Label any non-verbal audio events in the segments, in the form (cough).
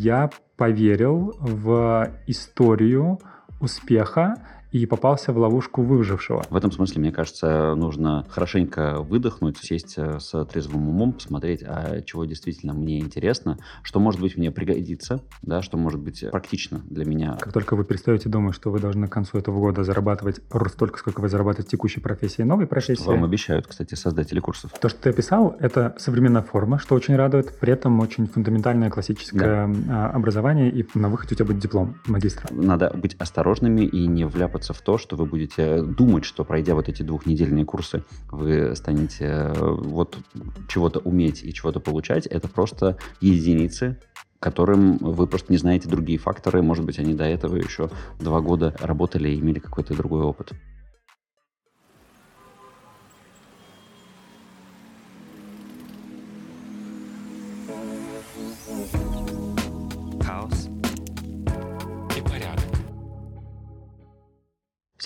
Я поверил в историю успеха и попался в ловушку выжившего. В этом смысле, мне кажется, нужно хорошенько выдохнуть, сесть э, с трезвым умом, посмотреть, а чего действительно мне интересно, что, может быть, мне пригодится, да, что может быть практично для меня. Как только вы перестаете думать, что вы должны к концу этого года зарабатывать столько, сколько вы зарабатываете в текущей профессии и новой профессии. Что вам обещают, кстати, создатели курсов. То, что ты описал, это современная форма, что очень радует, при этом очень фундаментальное классическое да. образование, и на выходе у тебя будет диплом магистра. Надо быть осторожными и не вляпаться вляпаться в то, что вы будете думать, что пройдя вот эти двухнедельные курсы, вы станете э, вот чего-то уметь и чего-то получать. Это просто единицы, которым вы просто не знаете другие факторы. Может быть, они до этого еще два года работали и имели какой-то другой опыт.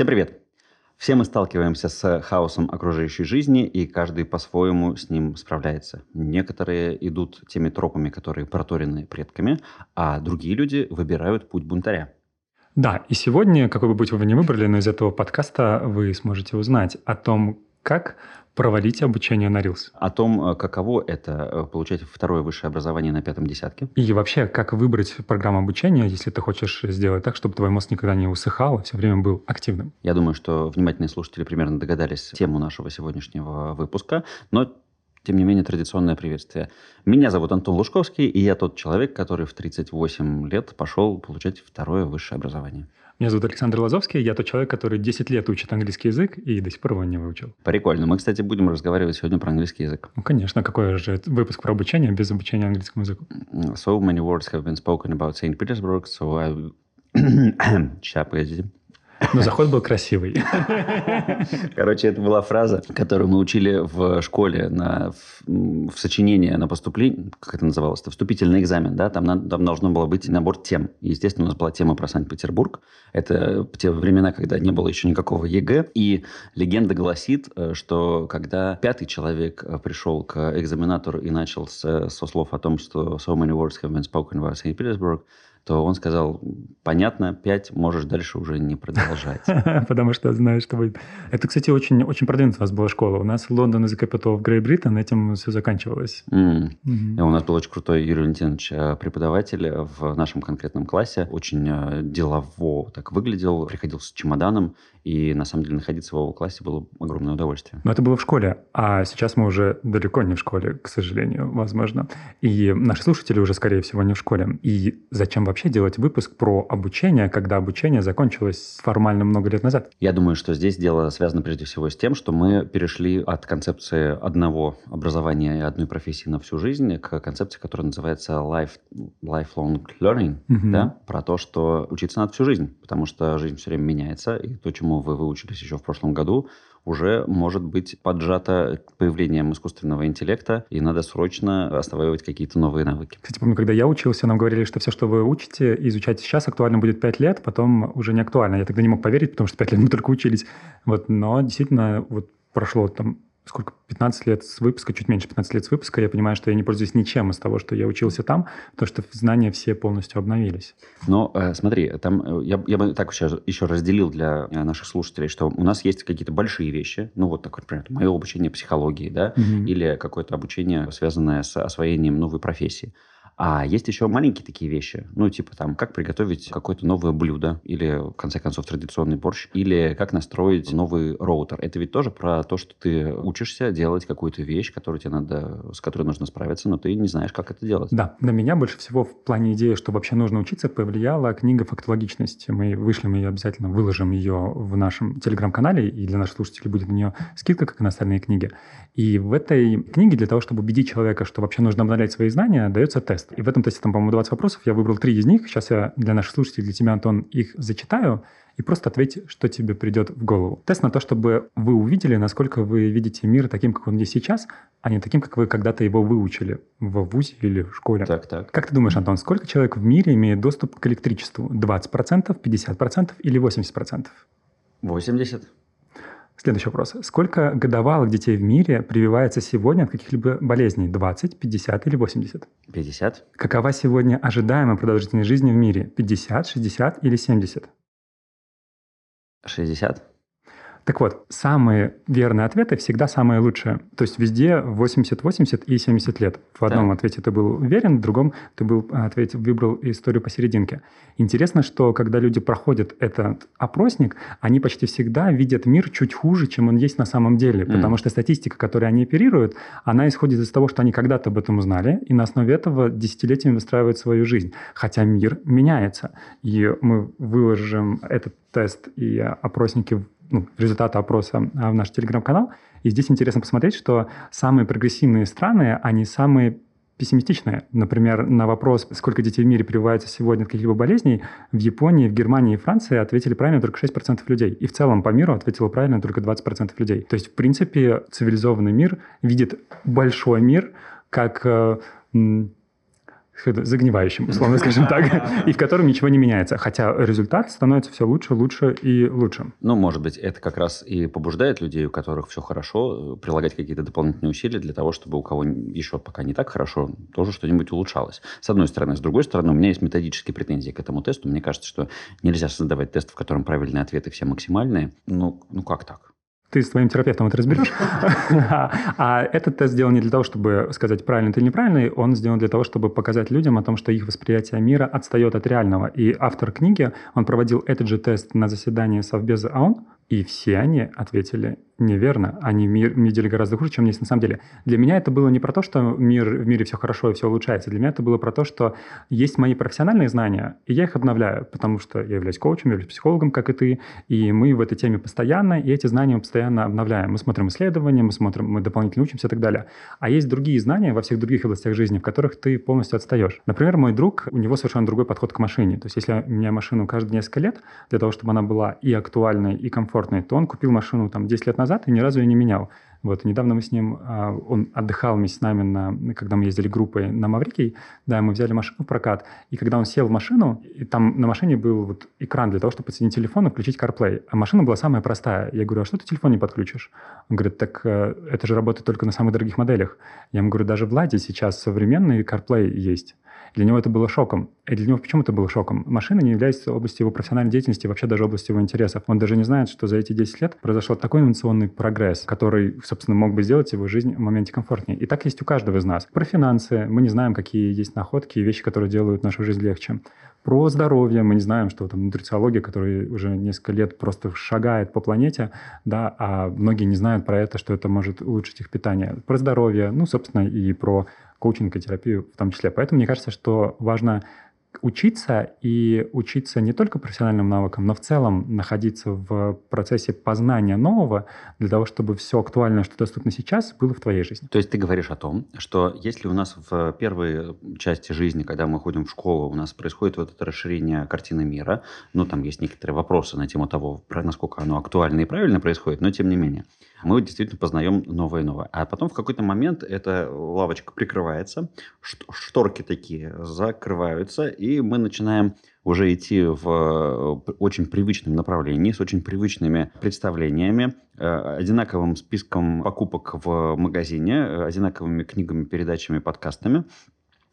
Всем привет! Все мы сталкиваемся с хаосом окружающей жизни, и каждый по-своему с ним справляется. Некоторые идут теми тропами, которые проторены предками, а другие люди выбирают путь бунтаря. Да, и сегодня, какой бы путь вы ни выбрали, но из этого подкаста вы сможете узнать о том, как провалить обучение на Reels. О том, э, каково это э, получать второе высшее образование на пятом десятке. И вообще, как выбрать программу обучения, если ты хочешь сделать так, чтобы твой мозг никогда не усыхал, а все время был активным. Я думаю, что внимательные слушатели примерно догадались тему нашего сегодняшнего выпуска, но тем не менее, традиционное приветствие. Меня зовут Антон Лужковский, и я тот человек, который в 38 лет пошел получать второе высшее образование. Меня зовут Александр Лазовский, я тот человек, который 10 лет учит английский язык и до сих пор его не выучил. Прикольно. Мы, кстати, будем разговаривать сегодня про английский язык. Ну, конечно. Какой же выпуск про обучение без обучения английскому языку? So many words have been spoken about St. Petersburg, so I... (coughs) Сейчас, погодите. Но заход был красивый. (laughs) Короче, это была фраза, которую мы учили в школе на, в, в сочинение на поступление. Как это называлось? Это вступительный экзамен, да? Там, на, там должно было быть набор тем. И, естественно, у нас была тема про Санкт-Петербург. Это те времена, когда не было еще никакого ЕГЭ. И легенда гласит, э, что когда пятый человек э, пришел к экзаменатору и начал с, со слов о том, что so many words have been spoken about St. Petersburg, то он сказал, понятно, пять, можешь дальше уже не продолжать. (laughs) Потому что знаешь, что будет. Это, кстати, очень, очень продвинутая у нас была школа. У нас Лондон из Capital в Great Britain, этим все заканчивалось. Mm. Mm-hmm. У нас был очень крутой Юрий Валентинович э, преподаватель в нашем конкретном классе. Очень э, делово так выглядел, приходил с чемоданом и на самом деле находиться в его классе было огромное удовольствие. Но это было в школе, а сейчас мы уже далеко не в школе, к сожалению, возможно. И наши слушатели уже, скорее всего, не в школе. И зачем вообще делать выпуск про обучение, когда обучение закончилось формально много лет назад? Я думаю, что здесь дело связано прежде всего с тем, что мы перешли от концепции одного образования и одной профессии на всю жизнь к концепции, которая называется life, lifelong learning, mm-hmm. да? про то, что учиться надо всю жизнь, потому что жизнь все время меняется, и то, чему вы выучились еще в прошлом году, уже может быть поджато появлением искусственного интеллекта, и надо срочно осваивать какие-то новые навыки. Кстати, помню, когда я учился, нам говорили, что все, что вы учите изучаете сейчас, актуально будет 5 лет, потом уже не актуально. Я тогда не мог поверить, потому что 5 лет мы только учились. Вот, но действительно, вот прошло там сколько, 15 лет с выпуска, чуть меньше 15 лет с выпуска, я понимаю, что я не пользуюсь ничем из того, что я учился там, потому что знания все полностью обновились. Но э, смотри, там э, я, я бы так еще, еще разделил для э, наших слушателей, что у нас есть какие-то большие вещи, ну вот такое, например, мое обучение психологии, да, угу. или какое-то обучение, связанное с освоением новой профессии. А есть еще маленькие такие вещи, ну, типа там, как приготовить какое-то новое блюдо, или, в конце концов, традиционный борщ, или как настроить новый роутер. Это ведь тоже про то, что ты учишься делать какую-то вещь, которую тебе надо, с которой нужно справиться, но ты не знаешь, как это делать. Да, на меня больше всего в плане идеи, что вообще нужно учиться, повлияла книга «Фактологичность». Мы вышли, мы ее обязательно выложим ее в нашем телеграм-канале, и для наших слушателей будет на нее скидка, как и на остальные книги. И в этой книге для того, чтобы убедить человека, что вообще нужно обновлять свои знания, дается тест. И в этом тесте там, по-моему, 20 вопросов. Я выбрал три из них. Сейчас я для наших слушателей, для тебя, Антон, их зачитаю. И просто ответь, что тебе придет в голову. Тест на то, чтобы вы увидели, насколько вы видите мир таким, как он есть сейчас, а не таким, как вы когда-то его выучили в ВУЗе или в школе. Так, так. Как ты думаешь, Антон, сколько человек в мире имеет доступ к электричеству? 20%, 50% или 80%? 80. Следующий вопрос. Сколько годовалых детей в мире прививается сегодня от каких-либо болезней? 20, 50 или 80? 50. Какова сегодня ожидаемая продолжительность жизни в мире? 50, 60 или 70? 60. Так вот, самые верные ответы всегда самые лучшие. То есть везде 80, 80 и 70 лет. В одном да. ответе ты был уверен, в другом ты был, ответ, выбрал историю посерединке. Интересно, что когда люди проходят этот опросник, они почти всегда видят мир чуть хуже, чем он есть на самом деле. Mm. Потому что статистика, которой они оперируют, она исходит из того, что они когда-то об этом узнали, и на основе этого десятилетиями выстраивают свою жизнь. Хотя мир меняется. И мы выложим этот тест и опросники ну, результаты опроса а, в наш телеграм-канал. И здесь интересно посмотреть, что самые прогрессивные страны, они самые пессимистичные. Например, на вопрос, сколько детей в мире прививается сегодня от каких-либо болезней, в Японии, в Германии и Франции ответили правильно только 6% людей. И в целом по миру ответило правильно только 20% людей. То есть, в принципе, цивилизованный мир видит большой мир как э, загнивающим, условно скажем так, (laughs) и в котором ничего не меняется. Хотя результат становится все лучше, лучше и лучше. Ну, может быть, это как раз и побуждает людей, у которых все хорошо, прилагать какие-то дополнительные усилия для того, чтобы у кого еще пока не так хорошо, тоже что-нибудь улучшалось. С одной стороны. С другой стороны, у меня есть методические претензии к этому тесту. Мне кажется, что нельзя создавать тест, в котором правильные ответы все максимальные. Ну, ну как так? Ты с твоим терапевтом это разберешь. (laughs) (laughs) А этот тест сделан не для того, чтобы сказать, правильный ты или неправильный, он сделан для того, чтобы показать людям о том, что их восприятие мира отстает от реального. И автор книги, он проводил этот же тест на заседании Совбеза ООН, и все они ответили неверно. Они мир видели гораздо хуже, чем есть на самом деле. Для меня это было не про то, что мир, в мире все хорошо и все улучшается. Для меня это было про то, что есть мои профессиональные знания, и я их обновляю, потому что я являюсь коучем, я являюсь психологом, как и ты, и мы в этой теме постоянно, и эти знания мы постоянно обновляем. Мы смотрим исследования, мы смотрим, мы дополнительно учимся и так далее. А есть другие знания во всех других областях жизни, в которых ты полностью отстаешь. Например, мой друг, у него совершенно другой подход к машине. То есть если у меня машину каждые несколько лет, для того, чтобы она была и актуальной, и комфортной, то он купил машину там 10 лет назад, назад и ни разу ее не менял. Вот, недавно мы с ним, а, он отдыхал вместе с нами, на, когда мы ездили группой на Маврикий, да, мы взяли машину в прокат, и когда он сел в машину, и там на машине был вот экран для того, чтобы подсоединить телефон и включить CarPlay, а машина была самая простая. Я говорю, а что ты телефон не подключишь? Он говорит, так э, это же работает только на самых дорогих моделях. Я ему говорю, даже в Ладе сейчас современный CarPlay есть. Для него это было шоком. И для него почему это было шоком? Машина не является областью его профессиональной деятельности, вообще даже областью его интересов. Он даже не знает, что за эти 10 лет произошел такой инновационный прогресс, который, собственно, мог бы сделать его жизнь в моменте комфортнее. И так есть у каждого из нас. Про финансы мы не знаем, какие есть находки и вещи, которые делают нашу жизнь легче. Про здоровье мы не знаем, что там нутрициология, которая уже несколько лет просто шагает по планете, да, а многие не знают про это, что это может улучшить их питание. Про здоровье, ну, собственно, и про коучинг и терапию в том числе. Поэтому мне кажется, что важно учиться и учиться не только профессиональным навыкам, но в целом находиться в процессе познания нового для того, чтобы все актуальное, что доступно сейчас, было в твоей жизни. То есть ты говоришь о том, что если у нас в первой части жизни, когда мы ходим в школу, у нас происходит вот это расширение картины мира, ну там есть некоторые вопросы на тему того, насколько оно актуально и правильно происходит, но тем не менее мы действительно познаем новое и новое. А потом в какой-то момент эта лавочка прикрывается, шторки такие закрываются, и мы начинаем уже идти в э, очень привычном направлении, с очень привычными представлениями, э, одинаковым списком покупок в магазине, э, одинаковыми книгами, передачами, подкастами.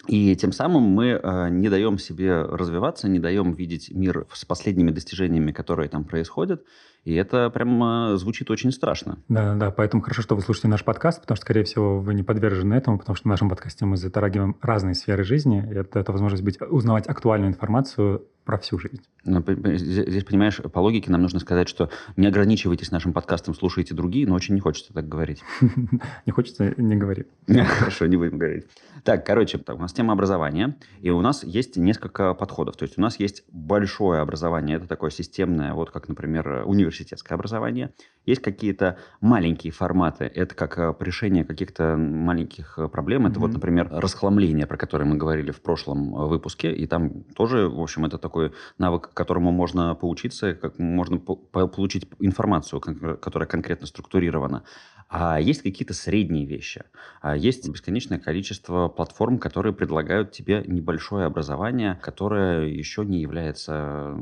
И тем самым мы не даем себе развиваться, не даем видеть мир с последними достижениями, которые там происходят. И это прям звучит очень страшно. Да, да, поэтому хорошо, что вы слушаете наш подкаст, потому что, скорее всего, вы не подвержены этому, потому что в нашем подкасте мы затрагиваем разные сферы жизни. Это, это возможность быть, узнавать актуальную информацию про всю жизнь. Но, здесь, понимаешь, по логике нам нужно сказать, что не ограничивайтесь нашим подкастом, слушайте другие, но очень не хочется так говорить. (laughs) Не хочется, не говори. (laughs) Хорошо, не будем говорить. Так, короче, у нас тема образования, и у нас есть несколько подходов. То есть у нас есть большое образование, это такое системное, вот как, например, университетское образование. Есть какие-то маленькие форматы, это как э, решение каких-то маленьких э, проблем. Это вот, например, расхламление, про которое мы говорили в прошлом э, выпуске, и там тоже, в общем, это такой такой навык, которому можно поучиться, как можно по получить информацию, которая конкретно структурирована. А есть какие-то средние вещи. А есть бесконечное количество платформ, которые предлагают тебе небольшое образование, которое еще не является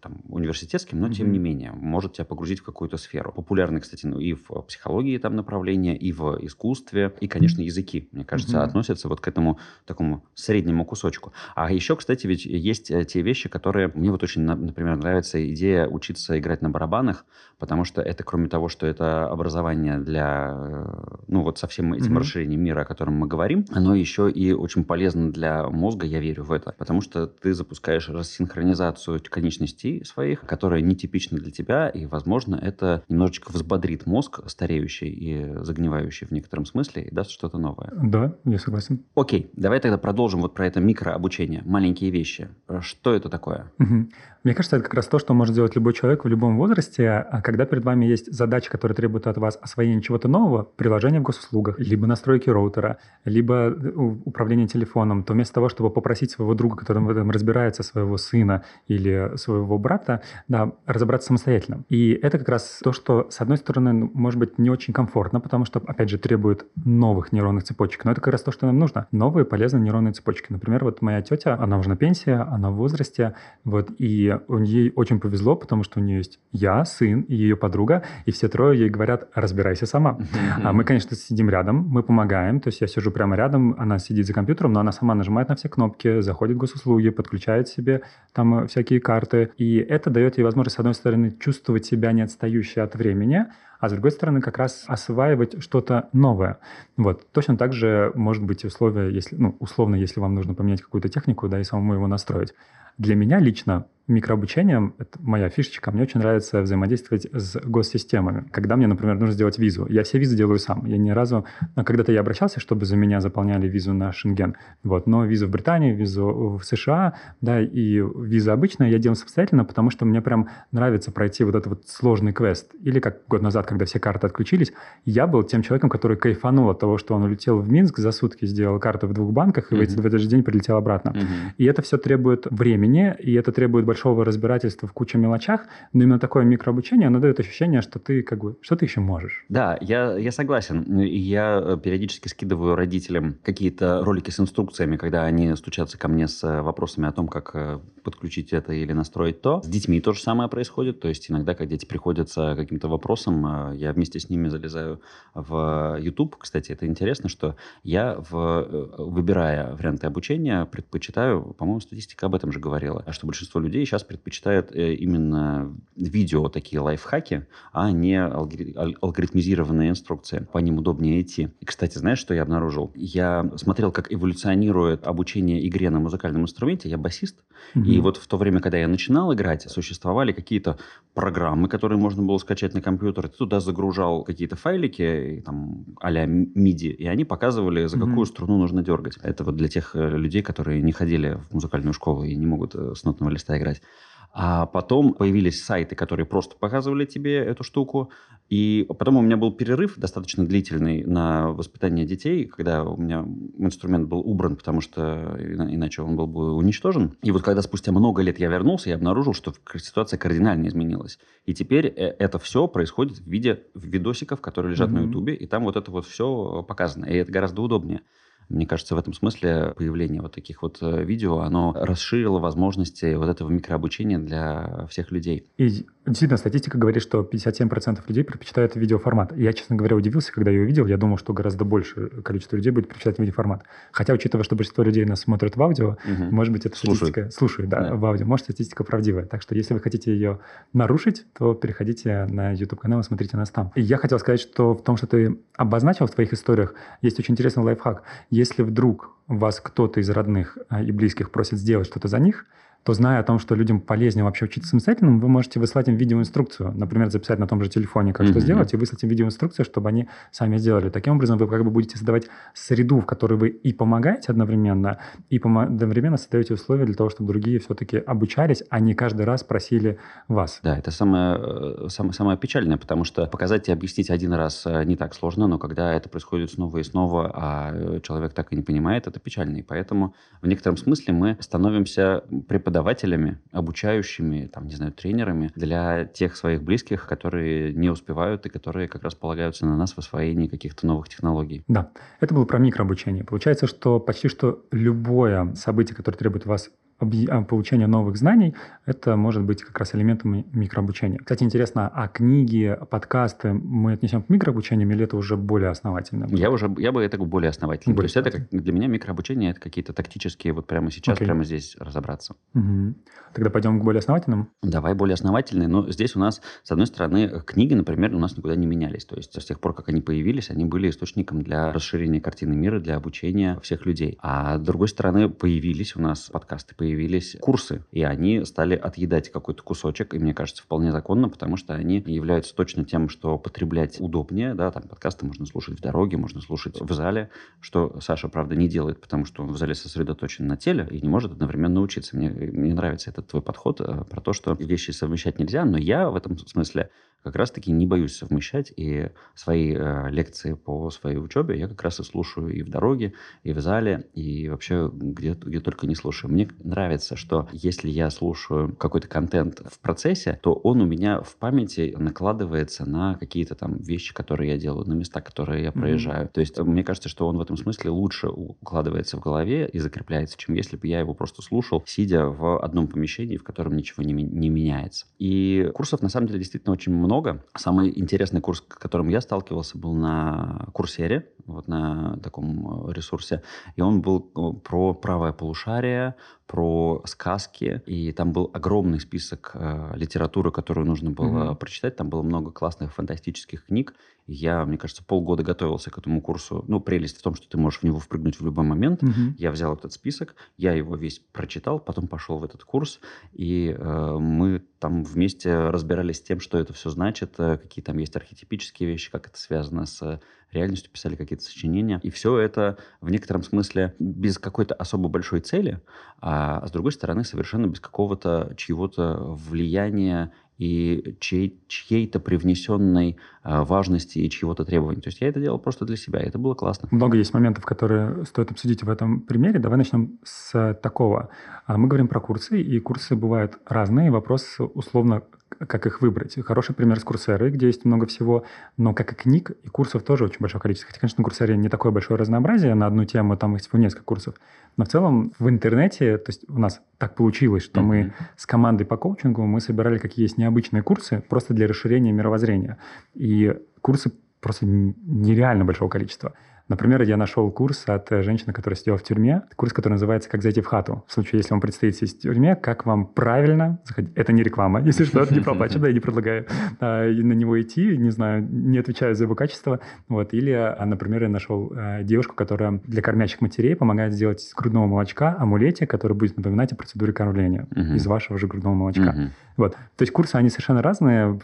там, университетским, но mm-hmm. тем не менее может тебя погрузить в какую-то сферу. Популярны, кстати, ну, и в психологии там направления, и в искусстве, и, конечно, языки, мне кажется, mm-hmm. относятся вот к этому такому среднему кусочку. А еще, кстати, ведь есть э, те вещи, которые мне вот очень, например, нравится идея учиться играть на барабанах, потому что это, кроме того, что это образование для, э, ну вот со всем этим mm-hmm. расширением мира, о котором мы говорим, оно еще и очень полезно для мозга, я верю в это, потому что ты запускаешь рассинхронизацию конечностей своих, которая нетипична для тебя, и, возможно, это немножечко взбодрит мозг, стареющий и загнивающий в некотором смысле, и даст что-то новое. Да, я согласен. Окей, давай тогда продолжим вот про это микрообучение, маленькие вещи. Что это такое? Угу. Мне кажется, это как раз то, что может сделать любой человек в любом возрасте, а когда перед вами есть задача, которая требует от вас освоения чего-то нового, приложения в госуслугах, либо настройки роутера, либо э, управление телефоном, то вместо того, чтобы попросить своего друга, который в этом разбирается, своего сына или своего брата, да, разобраться самостоятельно. И это как раз то, что, с одной стороны, ну, может быть не очень комфортно, потому что, опять же, требует новых нейронных цепочек, но это как раз то, что нам нужно. Новые полезные нейронные цепочки. Например, вот моя тетя, она уже на пенсии, она в возрасте, вот, и ей очень повезло, потому что у нее есть я, сын и ее подруга, и все трое ей говорят, разбирайся сама. А мы, конечно, сидим рядом, мы помогаем, то есть я сижу прямо рядом, она сидит за компьютером, но она сама нажимает на все кнопки, заходит в госуслуги, подключает себе там всякие карты, и это дает ей возможность, с одной стороны, чувствовать себя не отстающей от времени, а с другой стороны как раз осваивать что-то новое. Вот. Точно так же может быть условия, если, ну, условно, если вам нужно поменять какую-то технику, да, и самому его настроить. Для меня лично микрообучением, это моя фишечка, мне очень нравится взаимодействовать с госсистемами. Когда мне, например, нужно сделать визу, я все визы делаю сам. Я ни разу... Ну, когда-то я обращался, чтобы за меня заполняли визу на Шенген. Вот. Но визу в Британии, визу в США, да, и виза обычная я делаю самостоятельно, потому что мне прям нравится пройти вот этот вот сложный квест. Или как год назад, когда все карты отключились, я был тем человеком, который кайфанул от того, что он улетел в Минск за сутки, сделал карту в двух банках и mm-hmm. в этот же день прилетел обратно. Mm-hmm. И это все требует времени, и это требует большого большого разбирательства в куче мелочах, но именно такое микрообучение, оно дает ощущение, что ты как бы, что ты еще можешь. Да, я, я согласен. Я э, периодически скидываю родителям какие-то ролики с инструкциями, когда они стучатся ко мне с э, вопросами о том, как э, подключить это или настроить то. С детьми то же самое происходит. То есть иногда, когда дети приходят с каким-то вопросом, я вместе с ними залезаю в YouTube. Кстати, это интересно, что я, в, выбирая варианты обучения, предпочитаю, по-моему, статистика об этом же говорила, что большинство людей сейчас предпочитают э, именно видео такие лайфхаки, а не алгоритмизированные инструкции. По ним удобнее идти. И, кстати, знаешь, что я обнаружил? Я смотрел, как эволюционирует обучение игре на музыкальном инструменте. Я басист. Mm-hmm. И вот в то время, когда я начинал играть, существовали какие-то программы, которые можно было скачать на компьютер. Ты туда загружал какие-то файлики, там, а-ля MIDI, и они показывали, за какую mm-hmm. струну нужно дергать. Это вот для тех э, людей, которые не ходили в музыкальную школу и не могут э, с нотного листа играть. А потом появились сайты, которые просто показывали тебе эту штуку. И потом у меня был перерыв достаточно длительный на воспитание детей, когда у меня инструмент был убран, потому что иначе он был бы уничтожен. И вот когда спустя много лет я вернулся, я обнаружил, что ситуация кардинально изменилась. И теперь э, это все происходит в виде видосиков, которые лежат mm-hmm. на Ютубе, и там вот это вот все показано. И это гораздо удобнее. Мне кажется, в этом смысле появление вот таких вот э, видео, оно расширило возможности вот этого микрообучения для всех людей. И действительно, статистика говорит, что 57% людей предпочитают видеоформат. Я, честно говоря, удивился, когда я увидел. Я думал, что гораздо больше количество людей будет предпочитать видеоформат. Хотя, учитывая, что большинство людей нас смотрят в аудио, угу. может быть, это статистика... Слушают. да, да, в аудио. Может, статистика правдивая. Так что, если вы хотите ее нарушить, то переходите на YouTube-канал и смотрите нас там. И я хотел сказать, что в том, что ты обозначил в твоих историях, есть очень интересный лайфхак. Если вдруг вас кто-то из родных а, и близких просит сделать что-то за них – то зная о том, что людям полезнее вообще учиться самостоятельно, вы можете выслать им видеоинструкцию. Например, записать на том же телефоне, как mm-hmm. что сделать, и выслать им видеоинструкцию, чтобы они сами сделали. Таким образом, вы как бы будете создавать среду, в которой вы и помогаете одновременно, и одновременно создаете условия для того, чтобы другие все-таки обучались, а не каждый раз просили вас. Да, это самое, э, самое, самое печальное, потому что показать и объяснить один раз э, не так сложно, но когда это происходит снова и снова, а э, человек так и не понимает, это печально. И поэтому в некотором смысле мы становимся преподавателями преподавателями, обучающими, там, не знаю, тренерами для тех своих близких, которые не успевают и которые как раз полагаются на нас в освоении каких-то новых технологий. Да, это было про микрообучение. Получается, что почти что любое событие, которое требует вас получения новых знаний, это может быть как раз элементом микрообучения. Кстати, интересно, а книги, подкасты мы отнесем к микрообучению или это уже более основательно? Я уже, я бы это более основательно. Более То есть это для меня микрообучение это какие-то тактические, вот прямо сейчас, okay. прямо здесь разобраться. Угу. Тогда пойдем к более основательным? Давай более основательные. Но здесь у нас, с одной стороны, книги, например, у нас никуда не менялись. То есть с тех пор, как они появились, они были источником для расширения картины мира, для обучения всех людей. А с другой стороны, появились у нас подкасты, появились появились курсы, и они стали отъедать какой-то кусочек, и мне кажется, вполне законно, потому что они являются точно тем, что потреблять удобнее, да, там подкасты можно слушать в дороге, можно слушать в зале, что Саша, правда, не делает, потому что он в зале сосредоточен на теле и не может одновременно учиться. Мне, мне нравится этот твой подход э, про то, что вещи совмещать нельзя, но я в этом смысле как раз-таки не боюсь совмещать, и свои э, лекции по своей учебе я как раз и слушаю и в дороге, и в зале, и вообще где, где только не слушаю. Мне нравится, что если я слушаю какой-то контент в процессе, то он у меня в памяти накладывается на какие-то там вещи, которые я делаю, на места, которые я проезжаю. Mm-hmm. То есть мне кажется, что он в этом смысле лучше укладывается в голове и закрепляется, чем если бы я его просто слушал, сидя в одном помещении, в котором ничего не, не меняется. И курсов на самом деле действительно очень много много. Самый интересный курс, с которым я сталкивался, был на Курсере, вот на таком э, ресурсе. И он был э, про правое полушарие, про сказки, и там был огромный список э, литературы, которую нужно было mm-hmm. прочитать. Там было много классных фантастических книг. Я, мне кажется, полгода готовился к этому курсу. Ну, прелесть в том, что ты можешь в него впрыгнуть в любой момент. Mm-hmm. Я взял этот список, я его весь прочитал, потом пошел в этот курс, и э, мы там вместе разбирались с тем, что это все значит, э, какие там есть архетипические вещи, как это связано с реальностью, писали какие-то сочинения. И все это в некотором смысле без какой-то особо большой цели, а с другой стороны совершенно без какого-то чьего-то влияния и чьей, чьей-то привнесенной а, важности и чьего-то требования. То есть я это делал просто для себя, и это было классно. Много есть моментов, которые стоит обсудить в этом примере. Давай начнем с такого. А, мы говорим про курсы, и курсы бывают разные. Вопрос условно, как их выбрать. Хороший пример с Курсерой, где есть много всего, но как и книг, и курсов тоже очень большое количество. Хотя, конечно, на Курсере не такое большое разнообразие на одну тему, там их всего несколько курсов. Но в целом в интернете, то есть у нас так получилось, что mm-hmm. мы с командой по коучингу мы собирали какие есть необычные курсы просто для расширения мировоззрения. И курсы просто нереально большого количества. Например, я нашел курс от э, женщины, которая сидела в тюрьме. Курс, который называется «Как зайти в хату». В случае, если вам предстоит сесть в тюрьме, как вам правильно заходить. Это не реклама, (laughs) если что, это не проплачено, я не предлагаю а, на него идти, не знаю, не отвечаю за его качество. Вот. Или, а, например, я нашел а, девушку, которая для кормящих матерей помогает сделать из грудного молочка амулете, который будет напоминать о процедуре кормления из вашего же грудного молочка. Вот. То есть курсы, они совершенно разные.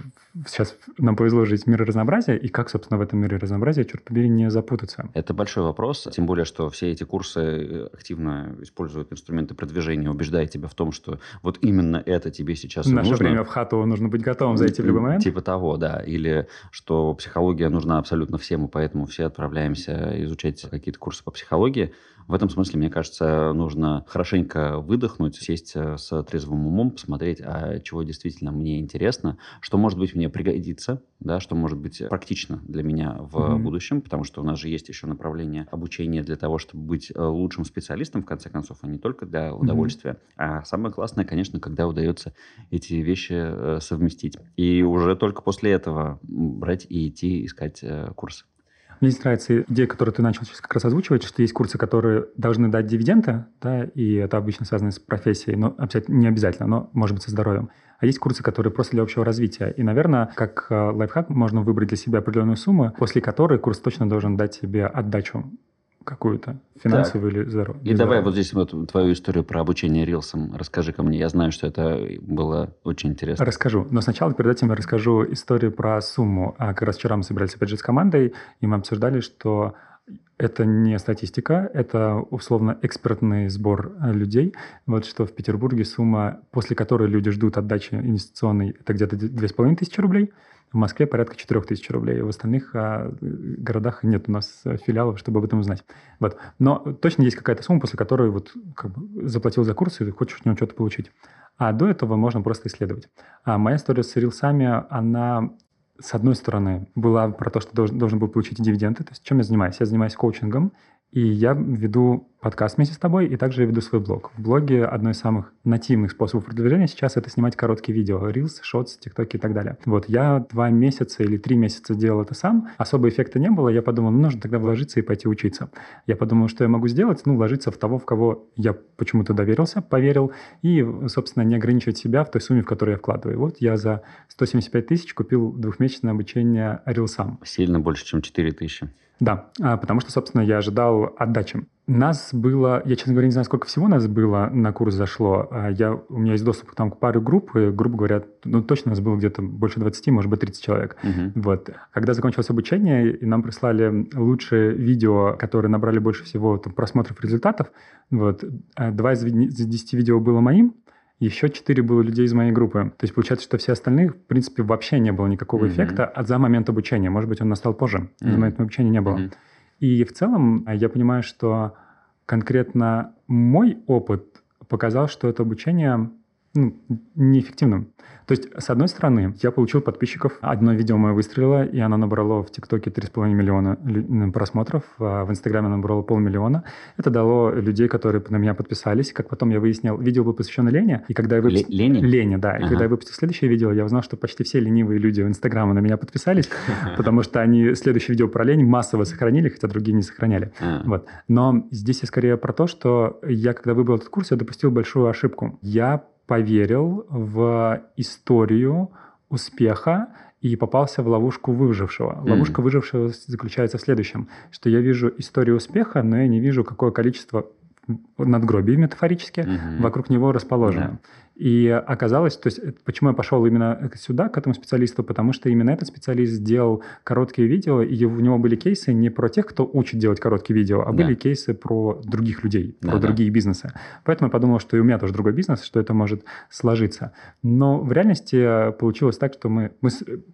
Сейчас нам повезло жить в мире разнообразия, и как, собственно, в этом мире разнообразия, черт побери, не запутаться. Это большой вопрос, тем более, что все эти курсы э, активно используют инструменты продвижения, убеждая тебя в том, что вот именно это тебе сейчас в наше нужно. время в хату нужно быть готовым зайти в любой момент. Типа того, да. Или что психология нужна абсолютно всем, и поэтому все отправляемся изучать какие-то курсы по психологии. В этом смысле, мне кажется, нужно хорошенько выдохнуть, сесть э, с трезвым умом, посмотреть, а чего действительно мне интересно, что, может быть, мне пригодится, да, что может быть практично для меня в mm-hmm. будущем, потому что у нас же есть еще направление обучения для того, чтобы быть э, лучшим специалистом, в конце концов, а не только для удовольствия. Mm-hmm. А самое классное, конечно, когда удается эти вещи э, совместить. И уже только после этого брать и идти искать курсы. Мне здесь нравится идея, которую ты начал сейчас как раз озвучивать, что есть курсы, которые должны дать дивиденды, да, и это обычно связано с профессией, но не обязательно, но может быть со здоровьем. А есть курсы, которые просто для общего развития. И, наверное, как э, лайфхак можно выбрать для себя определенную сумму, после которой курс точно должен дать тебе отдачу какую-то, финансовую так. или здоровую. И давай вот здесь вот твою историю про обучение рилсом расскажи ко мне. Я знаю, что это было очень интересно. Расскажу. Но сначала перед этим я расскажу историю про сумму. А как раз вчера мы собирались опять же с командой, и мы обсуждали, что это не статистика, это условно экспертный сбор э, людей. Вот что в Петербурге сумма, после которой люди ждут отдачи инвестиционной, это где-то 2500 рублей. В Москве порядка 4000 рублей. В остальных а, городах нет у нас филиалов, чтобы об этом узнать. Вот. Но точно есть какая-то сумма, после которой вот, как бы, заплатил за курс, и хочешь от него что-то получить. А до этого можно просто исследовать. А моя история с рилсами, она с одной стороны, была про то, что должен, должен был получить дивиденды. То есть чем я занимаюсь? Я занимаюсь коучингом, и я веду подкаст вместе с тобой, и также я веду свой блог. В блоге одно из самых нативных способов продвижения сейчас это снимать короткие видео, Reels, Shorts, TikTok и так далее. Вот я два месяца или три месяца делал это сам, особо эффекта не было, я подумал, ну, нужно тогда вложиться и пойти учиться. Я подумал, что я могу сделать, ну, вложиться в того, в кого я почему-то доверился, поверил, и, собственно, не ограничивать себя в той сумме, в которую я вкладываю. Вот я за 175 тысяч купил двухмесячное обучение Reelsам. Сильно больше, чем 4 тысячи. Да, а, потому что, собственно, я ожидал отдачи. Нас было, я, честно говоря, не знаю, сколько всего нас было на курс зашло. А, я, у меня есть доступ там, к паре групп, и, грубо говоря, ну, точно нас было где-то больше 20, может быть, 30 человек. Угу. Вот. Когда закончилось обучение, и нам прислали лучшие видео, которые набрали больше всего там, просмотров результатов, вот, а, два из 10 видео было моим, еще четыре было людей из моей группы. То есть получается, что все остальные, в принципе, вообще не было никакого mm-hmm. эффекта от за момент обучения. Может быть, он настал позже. Mm-hmm. За момент обучения не было. Mm-hmm. И в целом а, я понимаю, что конкретно мой опыт показал, что это обучение ну, неэффективным. То есть, с одной стороны, я получил подписчиков. Одно видео мое выстрелило, и оно набрало в ТикТоке 3,5 миллиона просмотров, а в Инстаграме оно набрало полмиллиона. Это дало людей, которые на меня подписались. Как потом я выяснил, видео было посвящено Лене. И когда я выпустил... Лене? Лене, да. И ага. когда я выпустил следующее видео, я узнал, что почти все ленивые люди в Инстаграме на меня подписались, (laughs) потому что они следующее видео про лень массово сохранили, хотя другие не сохраняли. А. Вот. Но здесь я скорее про то, что я, когда выбрал этот курс, я допустил большую ошибку. Я поверил в историю успеха и попался в ловушку выжившего. Mm. Ловушка выжившего заключается в следующем, что я вижу историю успеха, но я не вижу, какое количество надгробий метафорически mm-hmm. вокруг него расположено. Yeah. И оказалось, то есть почему я пошел именно сюда, к этому специалисту, потому что именно этот специалист сделал короткие видео, и у него были кейсы не про тех, кто учит делать короткие видео, а да. были кейсы про других людей, да, про да. другие бизнесы. Поэтому я подумал, что и у меня тоже другой бизнес, что это может сложиться. Но в реальности получилось так, что мы, мы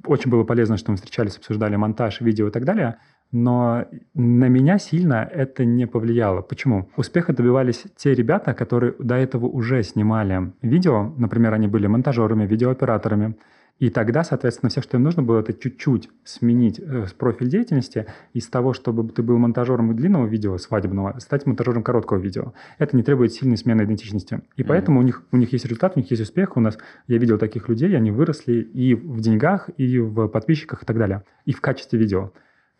очень было полезно, что мы встречались, обсуждали монтаж, видео и так далее – но на меня сильно это не повлияло. Почему? Успеха добивались те ребята, которые до этого уже снимали видео, например, они были монтажерами, видеооператорами, и тогда, соответственно, все, что им нужно было, это чуть-чуть сменить э, профиль деятельности из того, чтобы ты был монтажером длинного видео, свадебного, стать монтажером короткого видео. Это не требует сильной смены идентичности. И mm-hmm. поэтому у них, у них есть результат, у них есть успех. У нас, я видел таких людей, они выросли и в деньгах, и в подписчиках и так далее, и в качестве видео.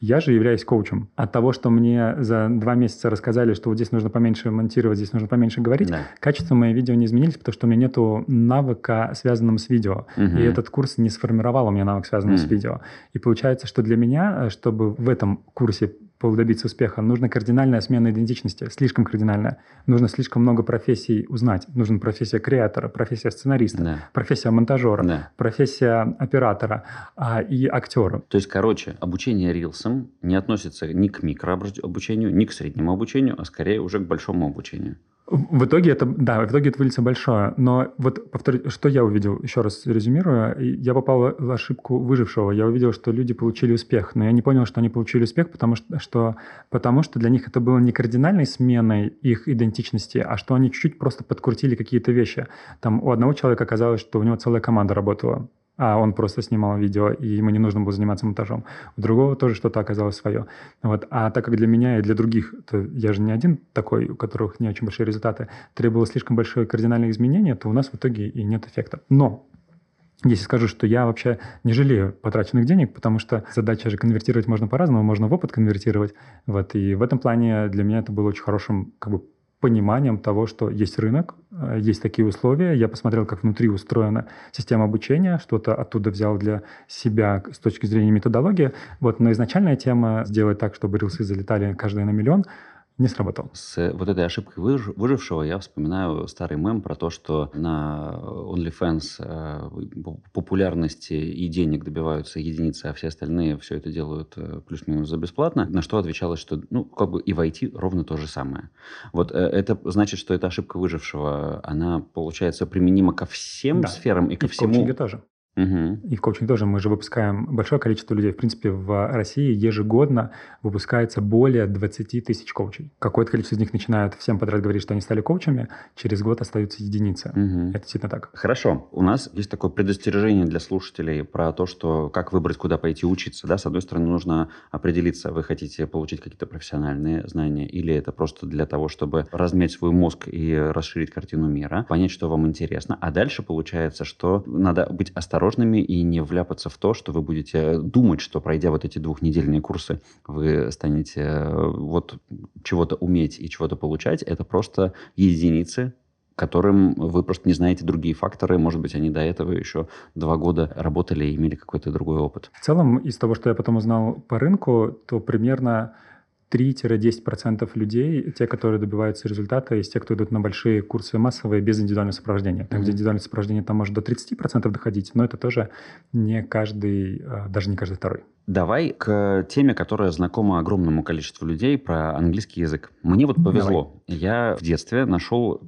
Я же являюсь коучем. От того, что мне за два месяца рассказали, что вот здесь нужно поменьше монтировать, здесь нужно поменьше говорить, да. качество моих видео не изменились, потому что у меня нету навыка, связанного с видео. Угу. И этот курс не сформировал у меня навык, связанный угу. с видео. И получается, что для меня, чтобы в этом курсе добиться успеха, нужна кардинальная смена идентичности, слишком кардинальная. Нужно слишком много профессий узнать. Нужна профессия креатора, профессия сценариста, да. профессия монтажера, да. профессия оператора а, и актера. То есть, короче, обучение рилсом не относится ни к микрообучению, ни к среднему обучению, а скорее уже к большому обучению. В итоге это, да, в итоге это выльется большое. Но вот повторю, что я увидел, еще раз резюмирую, я попал в ошибку выжившего. Я увидел, что люди получили успех, но я не понял, что они получили успех, потому что, что, потому что для них это было не кардинальной сменой их идентичности, а что они чуть-чуть просто подкрутили какие-то вещи. Там у одного человека оказалось, что у него целая команда работала а он просто снимал видео, и ему не нужно было заниматься монтажом. У другого тоже что-то оказалось свое. Вот. А так как для меня и для других, то я же не один такой, у которых не очень большие результаты, требовалось слишком большое кардинальное изменение, то у нас в итоге и нет эффекта. Но если скажу, что я вообще не жалею потраченных денег, потому что задача же конвертировать можно по-разному, можно в опыт конвертировать. Вот, и в этом плане для меня это было очень хорошим как бы, пониманием того, что есть рынок, э, есть такие условия. Я посмотрел, как внутри устроена система обучения, что-то оттуда взял для себя с точки зрения методологии. Вот, но изначальная тема сделать так, чтобы рилсы залетали каждый на миллион, не сработал. С вот этой ошибкой выж- выжившего я вспоминаю старый мем про то, что на OnlyFans э, популярности и денег добиваются единицы, а все остальные все это делают э, плюс-минус за бесплатно. На что отвечалось, что ну как бы и в IT ровно то же самое. Вот э, это значит, что эта ошибка выжившего, она получается применима ко всем Да. сферам и ко И всему. тоже. Мгм. И в коучинге тоже мы же выпускаем большое количество людей. В принципе, в России ежегодно выпускается более 20 тысяч коучей. Какое-то количество из них начинают всем подряд говорить, что они стали коучами, через год остаются единицы. Мгм. Это действительно так. Хорошо. У нас есть такое предостережение для слушателей про то, что как выбрать, куда пойти учиться. Да? С одной стороны, нужно определиться, вы хотите получить какие-то профессиональные знания, или это просто для того, чтобы размять свой мозг и расширить картину мира, понять, что вам интересно. А дальше получается, что надо быть осторожными и не вляпаться в то, что вы будете думать, что пройдя вот эти двухнедельные курсы, вы станете э, вот чего-то уметь и чего-то получать. Это просто единицы которым вы просто не знаете другие факторы. Может быть, они до этого еще два года работали и имели какой-то другой опыт. В целом, из того, что я потом узнал по рынку, то примерно 3-10% людей, те, которые добиваются результата, из тех, кто идут на большие курсы массовые без индивидуального сопровождения. Там, где Мгм. индивидуальное сопровождение там может до 30% доходить, но это тоже не каждый, а, даже не каждый второй. Давай к теме, которая знакома огромному количеству людей про английский язык. Мне вот повезло. Я в детстве нашел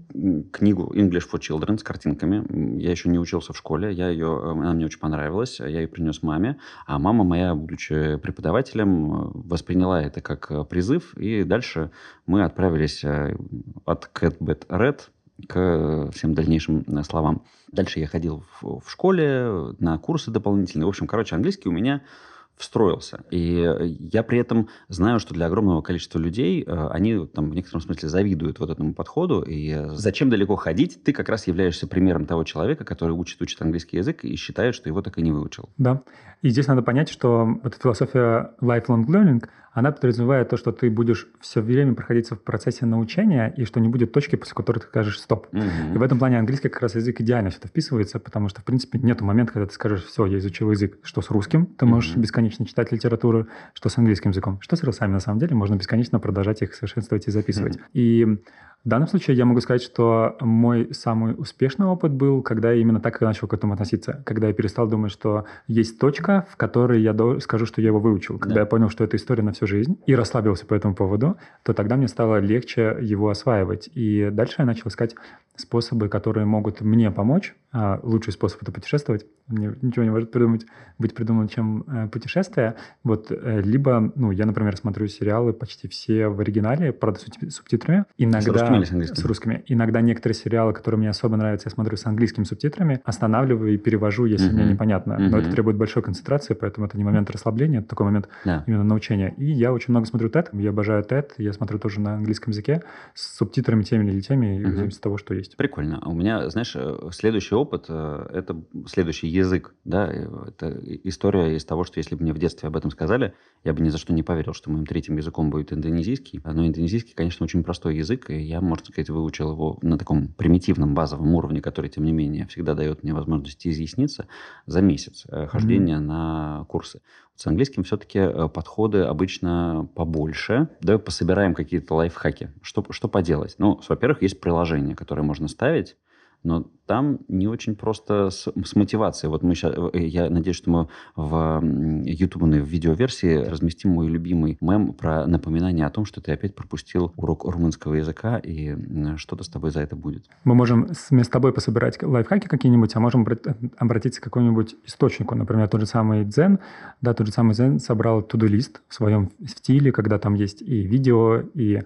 книгу English for Children с картинками. Я еще не учился в школе. Я ее, э, она мне очень понравилась. Я ее принес маме. А мама моя, будучи преподавателем, э, восприняла это как э, призыв. И дальше мы отправились от Cat Bad Red к всем дальнейшим словам. Дальше я ходил в, в школе на курсы дополнительные. В общем, короче, английский у меня встроился. И э, я при этом знаю, что для огромного количества людей э, они там в некотором смысле завидуют вот этому подходу. И э, зачем далеко ходить? Ты как раз являешься примером того человека, который учит, учит английский язык и считает, что его так и не выучил. Да. И здесь надо понять, что вот эта философия lifelong learning, она подразумевает то, что ты будешь все время проходиться в процессе научения, и что не будет точки, после которой ты скажешь «стоп». Мгм. И в этом плане английский как раз язык идеально все это вписывается, потому что, в принципе, нет момента, когда ты скажешь, все, я изучил язык, что с русским, ты можешь Мгм. бесконечно читать литературу, что с английским языком, что с русами на самом деле, можно бесконечно продолжать их совершенствовать и записывать. И в данном случае я могу сказать, что мой самый успешный опыт был, когда я именно так и начал к этому относиться, когда я перестал думать, что есть точка, в которой я скажу, что я его выучил. Когда Да. я понял, что это история на всю жизнь, и расслабился по этому поводу, то тогда мне стало легче его осваивать. И дальше я начал искать способы, которые могут мне помочь. А лучший способ это путешествовать. Мне ничего не может придумать, быть придумано, чем э, путешествие. Вот э, либо, ну, я, например, смотрю сериалы почти все в оригинале, правда, с субтитрами. Иногда русскими или с английскими? с русскими. Иногда некоторые сериалы, которые мне особо нравятся, я смотрю с английскими субтитрами, останавливаю и перевожу, если мне Мгм. непонятно. Но Мгм. это требует большой концентрации, поэтому это не момент расслабления, это такой момент Да. именно научения. И я очень много смотрю TED, я обожаю TED, я смотрю тоже на английском языке с субтитрами теми или теми, зависимости от того, что есть. Прикольно. А у меня, знаешь, э, следующий опыт э, – это следующий язык. Да? Э, Это история из того, что если бы мне в детстве об этом сказали, я бы ни за что не поверил, что моим третьим языком будет индонезийский. Но индонезийский, конечно, очень простой язык, и я, можно сказать, выучил его на таком примитивном базовом уровне, который, тем не менее, всегда дает мне возможность изъясниться за месяц э, хождения на курсы. С английским все-таки подходы обычно побольше. Давай пособираем какие-то лайфхаки. Что, что поделать? Ну, во-первых, есть приложение, которое можно ставить, но там не очень просто с, с мотивацией. Вот мы сейчас, я надеюсь, что мы в ютубной видеоверсии разместим мой любимый мем про напоминание о том, что ты опять пропустил урок румынского языка, и что-то с тобой за это будет. Мы можем с, тобой пособирать лайфхаки какие-нибудь, а можем обра- обратиться к какому-нибудь источнику. Например, тот же самый Дзен, да, тот же самый Дзен собрал to-do-лист в своем стиле, когда там есть и видео, и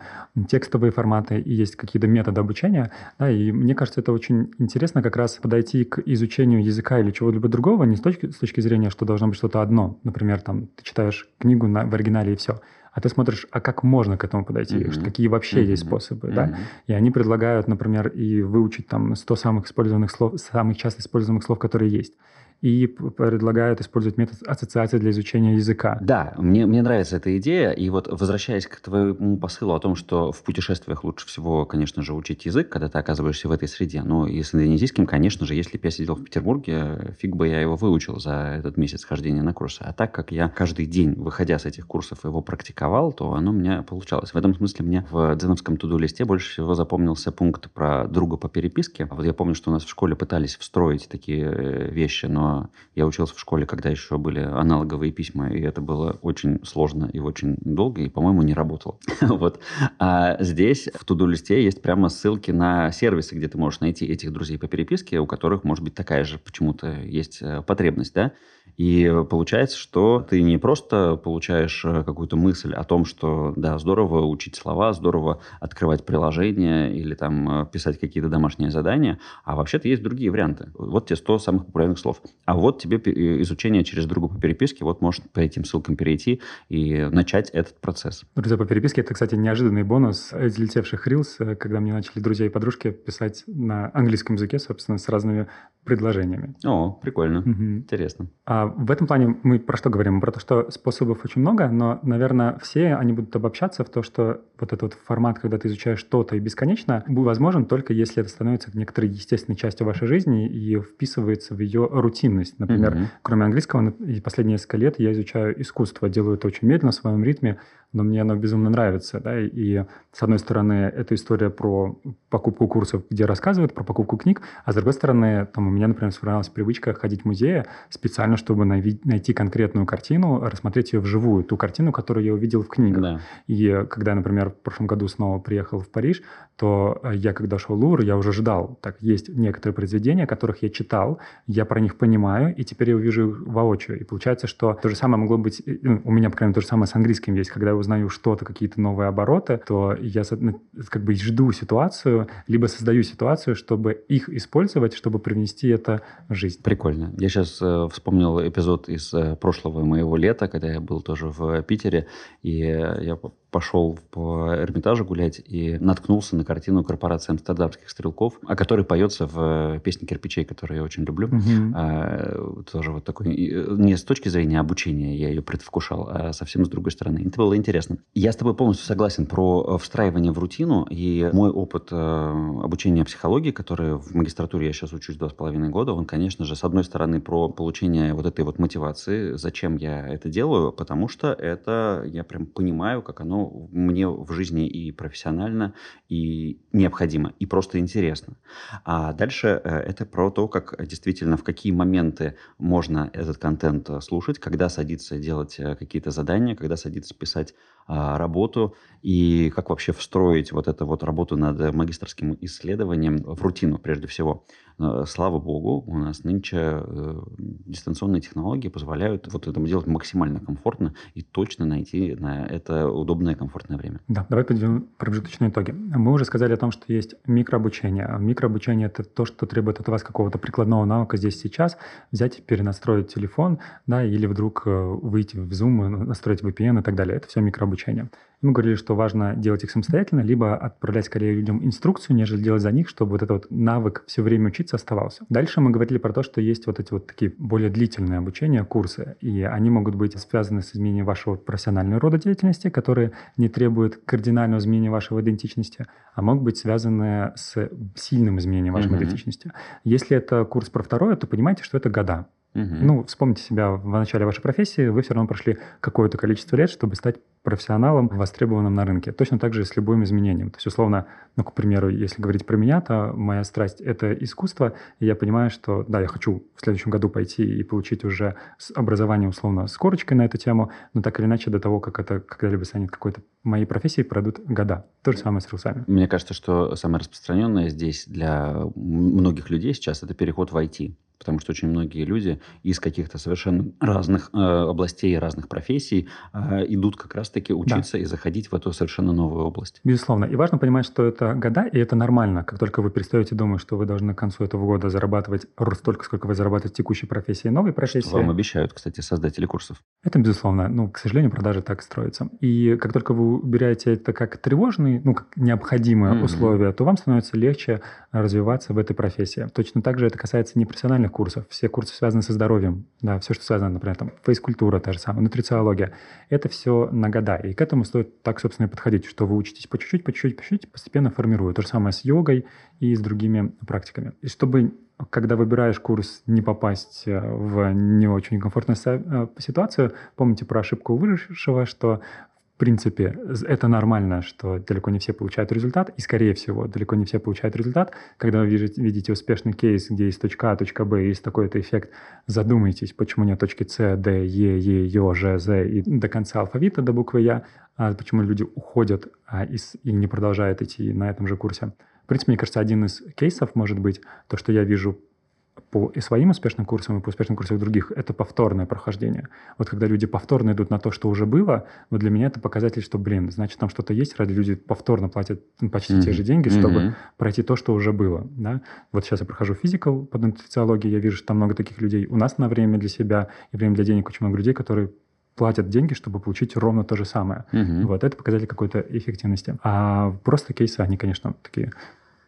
текстовые форматы, и есть какие-то методы обучения. Да, и мне кажется, это очень интересно как раз подойти к изучению языка или чего-либо другого не с точки, с точки зрения, что должно быть что-то одно. Например, там, ты читаешь книгу на, в оригинале и все. А ты смотришь, а как можно к этому подойти, что- какие вообще есть Мгм. способы, да? Мгм. И они предлагают, например, и выучить там 100 самых использованных слов, самых часто используемых слов, которые есть. И предлагают использовать метод ассоциации для изучения языка. Да, мне, мне нравится эта идея. И вот возвращаясь к твоему посылу о том, что в путешествиях лучше всего, конечно же, учить язык, когда ты оказываешься в этой среде. Но и с индонезийским, конечно же, если бы я сидел в Петербурге, фиг бы я его выучил за этот месяц хождения на курсы. А так как я каждый день, выходя с этих курсов, его практиковал, то оно у меня получалось. В этом смысле мне в дзеновском туду-листе больше всего запомнился пункт про друга по переписке. Вот я помню, что у нас в школе пытались встроить такие э, вещи, но я учился в школе, когда еще были аналоговые письма, и это было очень сложно и очень долго, и, по-моему, не работало. (laughs) вот. А здесь в туду-листе есть прямо ссылки на сервисы, где ты можешь найти этих друзей по переписке, у которых, может быть, такая же почему-то есть э, потребность, да? И получается, что ты не просто получаешь э, какую-то мысль о том, что, да, здорово учить слова, здорово открывать приложения или там э, писать какие-то домашние задания, а вообще-то есть другие варианты. Вот тебе 100 самых популярных слов. А вот тебе э, изучение через друга по переписке, вот можешь по этим ссылкам перейти и начать этот процесс. Друзья по переписке – это, кстати, неожиданный бонус из летевших Reels, когда мне начали друзья и подружки писать на английском языке, собственно, с разными предложениями. О, прикольно, угу. интересно. А в этом плане мы про что говорим? Про то, что способов очень много, но, наверное, все они будут обобщаться в то, что вот этот вот формат, когда ты изучаешь что-то и бесконечно, возможен только если это становится некоторой естественной частью вашей жизни и вписывается в ее рутинность. Например, угу. кроме английского, и последние несколько лет я изучаю искусство, делаю это очень медленно, в своем ритме, но мне оно безумно нравится. Да? И, с одной стороны, это история про покупку курсов, где рассказывают про покупку книг, а с другой стороны, там у меня, например, сформировалась привычка ходить в музеи специально, чтобы найти конкретную картину, рассмотреть ее вживую, ту картину, которую я увидел в книгах. Да. И когда, например, в прошлом году снова приехал в Париж, то я, когда шел в Лувр, я уже ждал. Так, есть некоторые произведения, которых я читал, я про них понимаю, и теперь я увижу их воочию. И получается, что то же самое могло быть, ну, у меня, по крайней мере, то же самое с английским есть, когда узнаю что-то, какие-то новые обороты, то я как бы жду ситуацию, либо создаю ситуацию, чтобы их использовать, чтобы привнести это в жизнь. Прикольно. Я сейчас э, вспомнил эпизод из э, прошлого моего лета, когда я был тоже в Питере, и я пошел по Эрмитажу гулять и наткнулся на картину корпорации амстердамских стрелков, о которой поется в э, песне «Кирпичей», которую я очень люблю. Угу. А, тоже вот такой... Не с точки зрения обучения я ее предвкушал, а совсем с другой стороны. Это было интересно. Я с тобой полностью согласен про встраивание в рутину. И мой опыт э, обучения психологии, который в магистратуре я сейчас учусь два с половиной года, он, конечно же, с одной стороны, про получение вот этой вот мотивации. Зачем я это делаю? Потому что это я прям понимаю, как оно оно мне в жизни и профессионально, и необходимо, и просто интересно. А дальше э, это про то, как действительно, в какие моменты можно этот контент э, слушать, когда садиться делать э, какие-то задания, когда садиться писать а, работу и как вообще встроить вот эту вот работу над магистрским исследованием в рутину прежде всего. Слава богу, у нас нынче э, дистанционные технологии позволяют вот это делать максимально комфортно и точно найти на это удобное комфортное время. Да, давай подведем промежуточные итоги. Мы уже сказали о том, что есть микрообучение. Микрообучение – это то, что требует от вас какого-то прикладного навыка здесь сейчас, взять перенастроить телефон, да, или вдруг э, выйти в Zoom, настроить VPN и так далее. Это все микрообучение мы говорили, что важно делать их самостоятельно, либо отправлять скорее людям инструкцию, нежели делать за них, чтобы вот этот вот навык все время учиться оставался. Дальше мы говорили про то, что есть вот эти вот такие более длительные обучения, курсы, и они могут быть связаны с изменением вашего профессионального рода деятельности, которые не требуют кардинального изменения вашего идентичности, а могут быть связаны с сильным изменением вашей mm-hmm. идентичности. Если это курс про второе, то понимаете, что это года. Угу. Ну, вспомните себя в начале вашей профессии, вы все равно прошли какое-то количество лет, чтобы стать профессионалом, востребованным на рынке. Точно так же с любым изменением. То есть, условно, ну, к примеру, если говорить про меня, то моя страсть – это искусство, и я понимаю, что, да, я хочу в следующем году пойти и получить уже образование, условно, с корочкой на эту тему, но так или иначе до того, как это когда-либо станет какой-то моей профессией, пройдут года. То же самое с русами. Мне кажется, что самое распространенное здесь для многих людей сейчас – это переход в IT потому что очень многие люди из каких-то совершенно разных э, областей, разных профессий э, идут как раз-таки учиться да. и заходить в эту совершенно новую область. Безусловно. И важно понимать, что это года, и это нормально. Как только вы перестаете думать, что вы должны к концу этого года зарабатывать столько, сколько вы зарабатываете в текущей профессии и новой профессии. Что вам обещают, кстати, создатели курсов. Это безусловно. Ну, к сожалению, продажи так строятся. И как только вы убираете это как тревожный, ну, как необходимое mm-hmm. условие, то вам становится легче развиваться в этой профессии. Точно так же это касается непрофессиональных профессиональных курсов, все курсы связаны со здоровьем, да, все, что связано, например, там, фейс-культура та же самая, нутрициология, это все на года. И к этому стоит так, собственно, и подходить, что вы учитесь по чуть-чуть, по чуть-чуть, по чуть-чуть, постепенно формируя. То же самое с йогой и с другими практиками. И чтобы когда выбираешь курс, не попасть э, в не очень комфортную э, ситуацию, помните про ошибку выжившего, что в принципе, это нормально, что далеко не все получают результат, и, скорее всего, далеко не все получают результат. Когда вы видите успешный кейс, где есть точка А, точка Б, есть такой-то эффект, задумайтесь, почему нет точки С, Д, Е, Е, Ё, Ж, З и до конца алфавита, до буквы Я, а почему люди уходят а, и, и не продолжают идти на этом же курсе. В принципе, мне кажется, один из кейсов может быть то, что я вижу по своим успешным курсам, и по успешным курсам других, это повторное прохождение. Вот когда люди повторно идут на то, что уже было, вот для меня это показатель, что, блин, значит, там что-то есть, ради люди повторно платят почти mm-hmm. те же деньги, чтобы mm-hmm. пройти то, что уже было. Да? Вот сейчас я прохожу физикал по нутрициологии, я вижу, что там много таких людей. У нас на время для себя и время для денег очень много людей, которые платят деньги, чтобы получить ровно то же самое. Угу. Вот это показатель какой-то эффективности. А просто кейсы, они, конечно, такие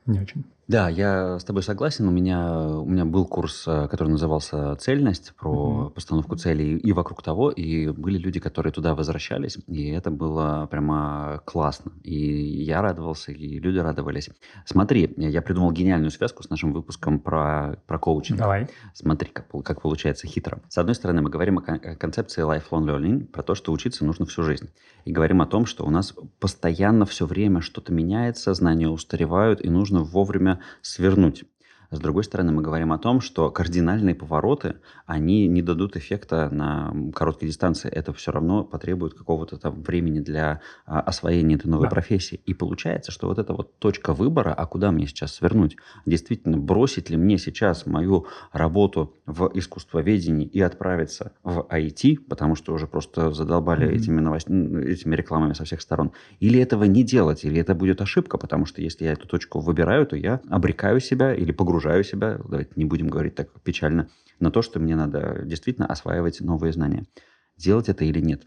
не очень. Да, я с тобой согласен. У меня, у меня был курс, э, который назывался «Цельность», про угу. постановку целей и вокруг того. И были люди, которые туда возвращались. И это было прямо классно. И я радовался, и люди радовались. Смотри, я придумал гениальную связку с нашим выпуском про, про коучинг. Давай. Смотри, как, как получается хитро. С одной стороны, мы говорим о концепции lifelong learning, про то, что учиться нужно всю жизнь. И говорим о том, что у нас постоянно все время что-то меняется, знания устаревают, и нужно вовремя свернуть. С другой стороны, мы говорим о том, что кардинальные повороты, они не дадут эффекта на короткой дистанции. Это все равно потребует какого-то там времени для а, освоения этой новой да. профессии. И получается, что вот эта вот точка выбора, а куда мне сейчас свернуть? Действительно, бросить ли мне сейчас мою работу в искусствоведении и отправиться в IT, потому что уже просто задолбали mm-hmm. этими, новост... этими рекламами со всех сторон? Или этого не делать? Или это будет ошибка? Потому что если я эту точку выбираю, то я обрекаю себя или погружаю погружаю себя, давайте не будем говорить так печально, на то, что мне надо действительно осваивать новые знания. Делать это или нет?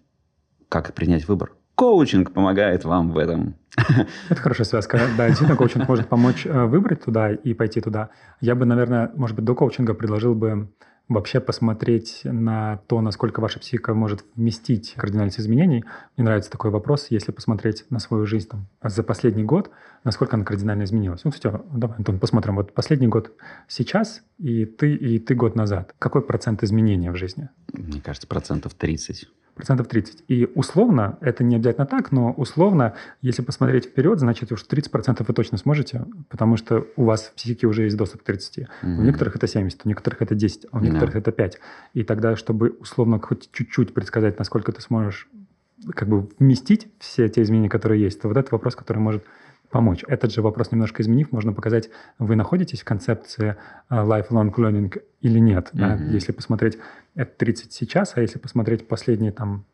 Как принять выбор? Коучинг помогает вам в этом. (laughs) Это хорошая связка. Да, действительно, коучинг может помочь э, выбрать туда и пойти туда. Я бы, наверное, может быть, до коучинга предложил бы вообще посмотреть на то, насколько ваша психика может вместить кардинальность изменений. Мне нравится такой вопрос, если посмотреть на свою жизнь там, за последний год, насколько она кардинально изменилась. Ну, кстати, давай, Антон, посмотрим. Вот последний год сейчас и ты, и ты год назад. Какой процент изменения в жизни? Мне кажется, процентов 30 процентов 30. И условно, это не обязательно так, но условно, если посмотреть вперед, значит, уж 30 процентов вы точно сможете, потому что у вас в психике уже есть доступ к 30. Mm-hmm. У некоторых это 70, у некоторых это 10, а у некоторых yeah. это 5. И тогда, чтобы условно хоть чуть-чуть предсказать, насколько ты сможешь как бы вместить все те изменения, которые есть, то вот это вопрос, который может помочь. Этот же вопрос немножко изменив, можно показать, вы находитесь в концепции э, lifelong learning или нет. Mm-hmm. Да? Если посмотреть это 30 сейчас, а если посмотреть последние там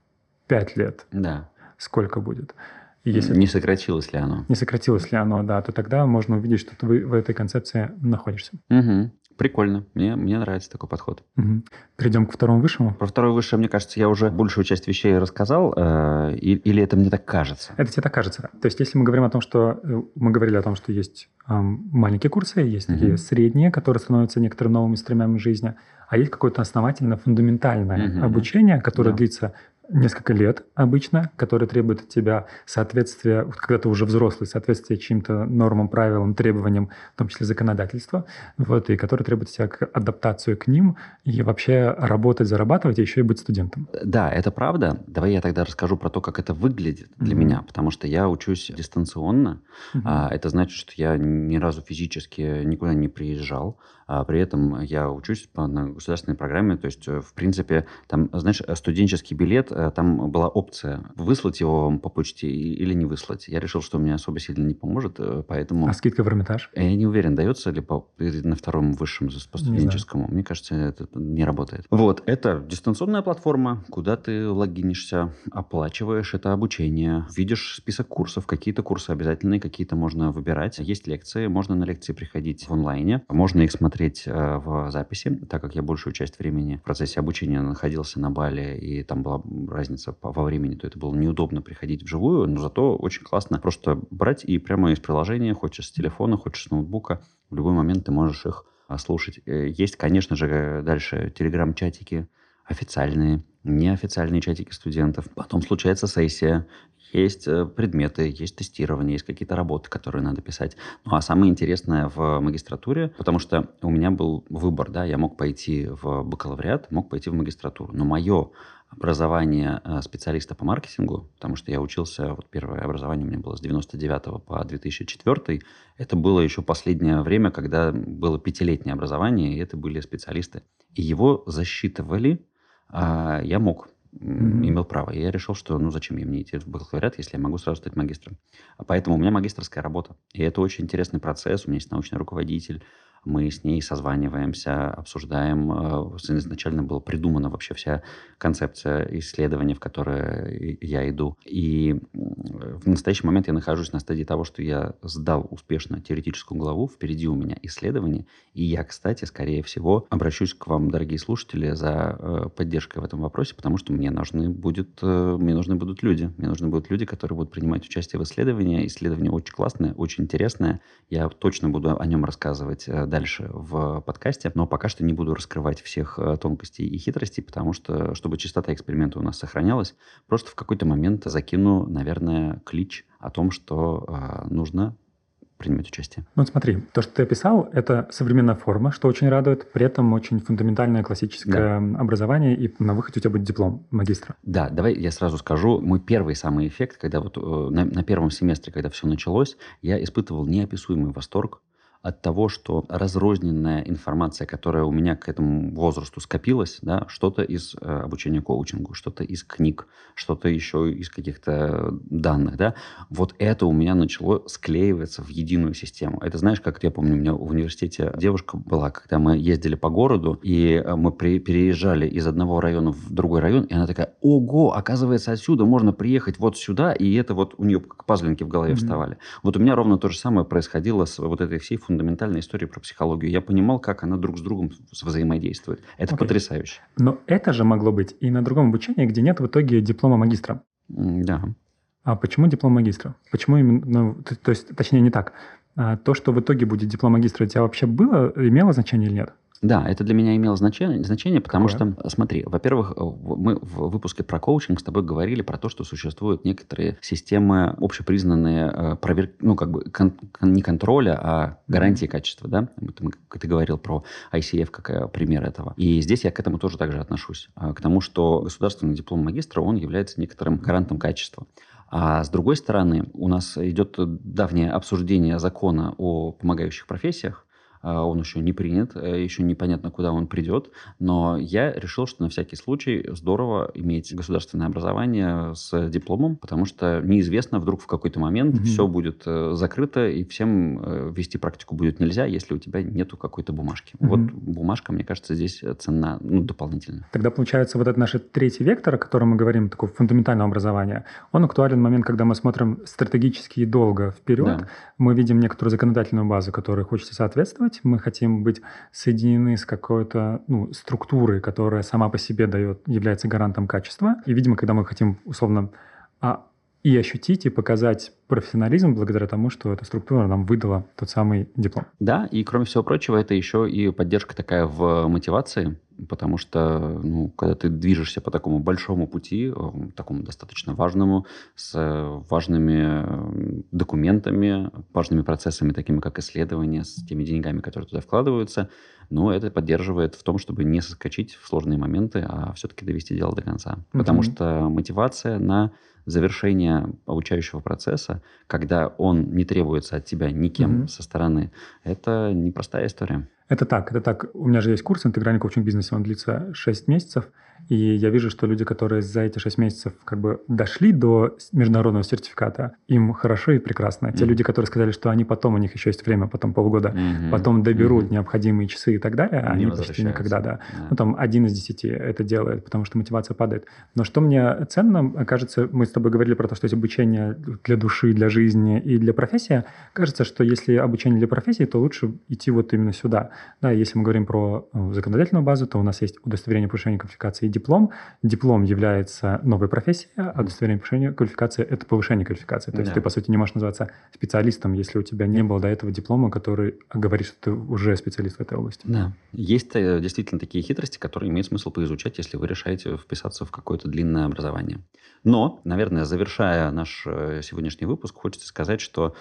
5 лет, да. сколько будет? Если не сократилось ли оно? Не сократилось ли оно, да, то тогда можно увидеть, что ты в этой концепции находишься. Угу. Прикольно. Мне, мне нравится такой подход. Угу. Перейдем к второму высшему. Про второе высшее, мне кажется, я уже большую часть вещей рассказал. Э, или это мне так кажется? Это тебе так кажется. То есть, если мы говорим о том, что... Э, мы говорили о том, что есть э, маленькие курсы, есть угу. такие средние, которые становятся некоторыми новыми стремями жизни, а есть какое-то основательно фундаментальное угу. обучение, которое да. длится несколько лет обычно, которые требуют от тебя соответствия, когда ты уже взрослый, соответствия чьим-то нормам, правилам, требованиям, в том числе законодательства, вот, и которые требуют от тебя адаптацию к ним и вообще работать, зарабатывать, и еще и быть студентом. Да, это правда. Давай я тогда расскажу про то, как это выглядит для mm-hmm. меня, потому что я учусь дистанционно. Mm-hmm. А, это значит, что я ни разу физически никуда не приезжал, а при этом я учусь по, на государственной программе, то есть, э, в принципе, там, знаешь, студенческий билет, э, там была опция выслать его вам по почте или не выслать. Я решил, что мне особо сильно не поможет, э, поэтому... А скидка в Эрмитаж? Я не уверен, дается ли по, на втором высшем по студенческому. Мне кажется, это не работает. Вот, это дистанционная платформа, куда ты логинишься, оплачиваешь это обучение, видишь список курсов, какие-то курсы обязательные, какие-то можно выбирать. Есть лекции, можно на лекции приходить в онлайне, можно их смотреть смотреть э, в записи, так как я большую часть времени в процессе обучения находился на Бали, и там была разница во времени, то это было неудобно приходить вживую, но зато очень классно просто брать и прямо из приложения, хочешь с телефона, хочешь с ноутбука, в любой момент ты можешь их слушать. Есть, конечно же, дальше телеграм-чатики официальные, неофициальные чатики студентов. Потом случается сессия, есть э, предметы, есть тестирование, есть какие-то работы, которые надо писать. Ну, а самое интересное в магистратуре, потому что у меня был выбор, да, я мог пойти в бакалавриат, мог пойти в магистратуру. Но мое образование э, специалиста по маркетингу, потому что я учился, вот первое образование у меня было с 99 по 2004, это было еще последнее время, когда было пятилетнее образование, и это были специалисты. И его засчитывали, а я мог mm-hmm. имел право. И я решил, что ну зачем мне идти в бакалавриат, если я могу сразу стать магистром. А поэтому у меня магистрская работа. И это очень интересный процесс. У меня есть научный руководитель, мы с ней созваниваемся, обсуждаем. Э, изначально была придумана вообще вся концепция исследования, в которое я иду. И в настоящий момент я нахожусь на стадии того, что я сдал успешно теоретическую главу, впереди у меня исследование, и я, кстати, скорее всего, обращусь к вам, дорогие слушатели, за э, поддержкой в этом вопросе, потому что мне нужны, будет, э, мне нужны будут люди. Мне нужны будут люди, которые будут принимать участие в исследовании. Исследование очень классное, очень интересное. Я точно буду о нем рассказывать дальше в подкасте, но пока что не буду раскрывать всех э, тонкостей и хитростей, потому что, чтобы частота эксперимента у нас сохранялась, просто в какой-то момент закину, наверное, клич о том, что э, нужно принимать участие. Ну, смотри, то, что ты описал, это современная форма, что очень радует, при этом очень фундаментальное классическое да. образование, и на выходе у тебя будет диплом магистра. Да, давай я сразу скажу, мой первый самый эффект, когда вот э, на, на первом семестре, когда все началось, я испытывал неописуемый восторг, от того, что разрозненная информация, которая у меня к этому возрасту скопилась, да, что-то из э, обучения коучингу, что-то из книг, что-то еще из каких-то данных, да, вот это у меня начало склеиваться в единую систему. Это знаешь, как я помню, у меня в университете девушка была, когда мы ездили по городу, и э, мы при, переезжали из одного района в другой район, и она такая, ого, оказывается, отсюда можно приехать вот сюда, и это вот у нее как пазлинки в голове mm-hmm. вставали. Вот у меня ровно то же самое происходило с вот этой всей фундаментальной истории про психологию. Я понимал, как она друг с другом взаимодействует. Это okay. потрясающе. Но это же могло быть и на другом обучении, где нет в итоге диплома магистра. Да. А почему диплом магистра? Почему именно, ну, то, то есть, точнее, не так. А то, что в итоге будет диплом магистра, у тебя вообще было, имело значение или нет? Да, это для меня имело значение, значение потому Какое? что, смотри, во-первых, мы в выпуске про коучинг с тобой говорили про то, что существуют некоторые системы общепризнанные э, проверки, ну, как бы кон, не контроля, а гарантии качества, да? Ты, ты говорил про ICF как э, пример этого. И здесь я к этому тоже также отношусь. Э, к тому, что государственный диплом магистра, он является некоторым гарантом качества. А с другой стороны, у нас идет давнее обсуждение закона о помогающих профессиях, он еще не принят, э, еще непонятно, куда он придет, но я решил, что на всякий случай здорово иметь государственное образование с дипломом, потому что неизвестно, вдруг в какой-то момент mm-hmm. все будет э, закрыто, и всем э, вести практику будет нельзя, если у тебя нету какой-то бумажки. Mm-hmm. Вот бумажка, мне кажется, здесь цена ну, дополнительно. Тогда получается вот этот наш третий вектор, о котором мы говорим, такое фундаментальное образование, он актуален в момент, когда мы смотрим стратегически и долго вперед, да. мы видим некоторую законодательную базу, которой хочется соответствовать, делать, мы хотим быть соединены с какой-то ну, структурой, которая сама по себе дает, является гарантом качества. И, видимо, когда мы хотим условно а, и ощутить, и показать профессионализм благодаря тому, что эта структура нам выдала тот самый диплом. Да, и кроме всего прочего, это еще и поддержка такая в мотивации, потому что, ну, когда ты движешься по такому большому пути, э, такому достаточно важному, с важными документами, важными процессами, такими как исследования, с теми деньгами, которые туда вкладываются, ну, это поддерживает в том, чтобы не соскочить в сложные моменты, а все-таки довести дело до конца. Mm-hmm. Потому что мотивация на завершение обучающего процесса, когда он не требуется от тебя никем mm-hmm. со стороны, это непростая история. Это так, это так. У меня же есть курс «Интегральный коучинг бизнеса», он длится 6 месяцев, и я вижу, что люди, которые за эти 6 месяцев как бы дошли до международного сертификата, им хорошо и прекрасно. Mm-hmm. Те люди, которые сказали, что они потом, у них еще есть время, потом полгода, mm-hmm. потом доберут mm-hmm. необходимые часы и так далее, они почти никогда, да. Yeah. Ну, там один из десяти это делает, потому что мотивация падает. Но что мне ценно, кажется, мы с тобой говорили про то, что есть обучение для души, для жизни и для профессии. Кажется, что если обучение для профессии, то лучше идти вот именно сюда. Да, если мы говорим про э, законодательную базу, то у нас есть удостоверение повышения квалификации и диплом. Диплом является новой профессией, а удостоверение повышения квалификации – это повышение квалификации. То есть Да. ты, по сути, не можешь называться специалистом, если у тебя не было до этого диплома, который говорит, что ты уже специалист в этой области. Да. Есть э, действительно такие хитрости, которые имеет смысл поизучать, если вы решаете вписаться в какое-то длинное образование. Но, наверное, завершая наш э, сегодняшний выпуск, хочется сказать, что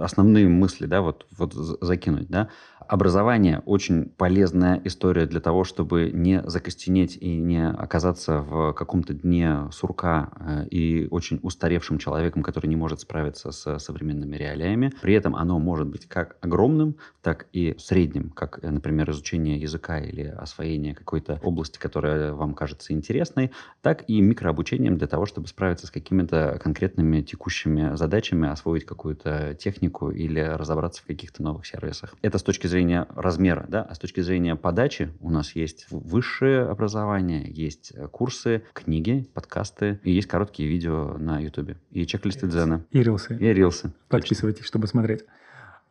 основные мысли, да, вот, вот закинуть, да, образование очень полезная история для того, чтобы не закостенеть и не оказаться в каком-то дне сурка э, и очень устаревшим человеком, который не может справиться с современными реалиями. При этом оно может быть как огромным, так и средним, как, э, например, изучение языка или освоение какой-то области, которая вам кажется интересной, так и микрообучением для того, чтобы справиться с какими-то конкретными текущими задачами, освоить какую-то технику или разобраться в каких-то новых сервисах. Это с точки зрения размера, да, а с точки зрения подачи у нас есть высшее образование, есть э, курсы, книги, подкасты и есть короткие видео на YouTube и чек-листы Дзена. И рилсы. И рилсы. Подписывайтесь, чтобы смотреть.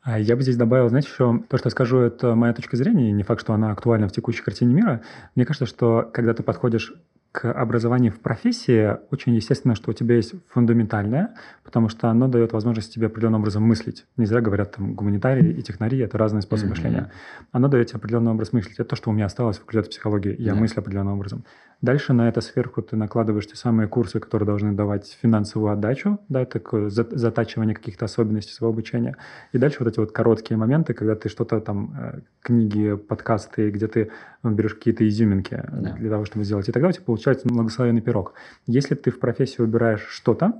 А Я бы здесь добавил, знаете, еще то, что я скажу, это моя точка зрения, не факт, что она актуальна в текущей картине мира. Мне кажется, что когда ты подходишь к образованию в профессии, очень естественно, что у тебя есть фундаментальное, потому что оно дает возможность тебе определенным образом мыслить. Не зря говорят, там, гуманитарии и технарии – это разные способы Мгм. мышления. Оно дает тебе определенный образ мыслить. Это то, что у меня осталось в факультете психологии. Я Да. мыслю определенным образом. Дальше на это сверху ты накладываешь те самые курсы, которые должны давать финансовую отдачу, да, такое за- затачивание каких-то особенностей своего обучения. И дальше вот эти вот короткие моменты, когда ты что-то там, э, книги, подкасты, где ты берешь какие-то изюминки Да. для того, чтобы сделать. И тогда у тебя получается благословенный пирог. Если ты в профессии выбираешь что-то,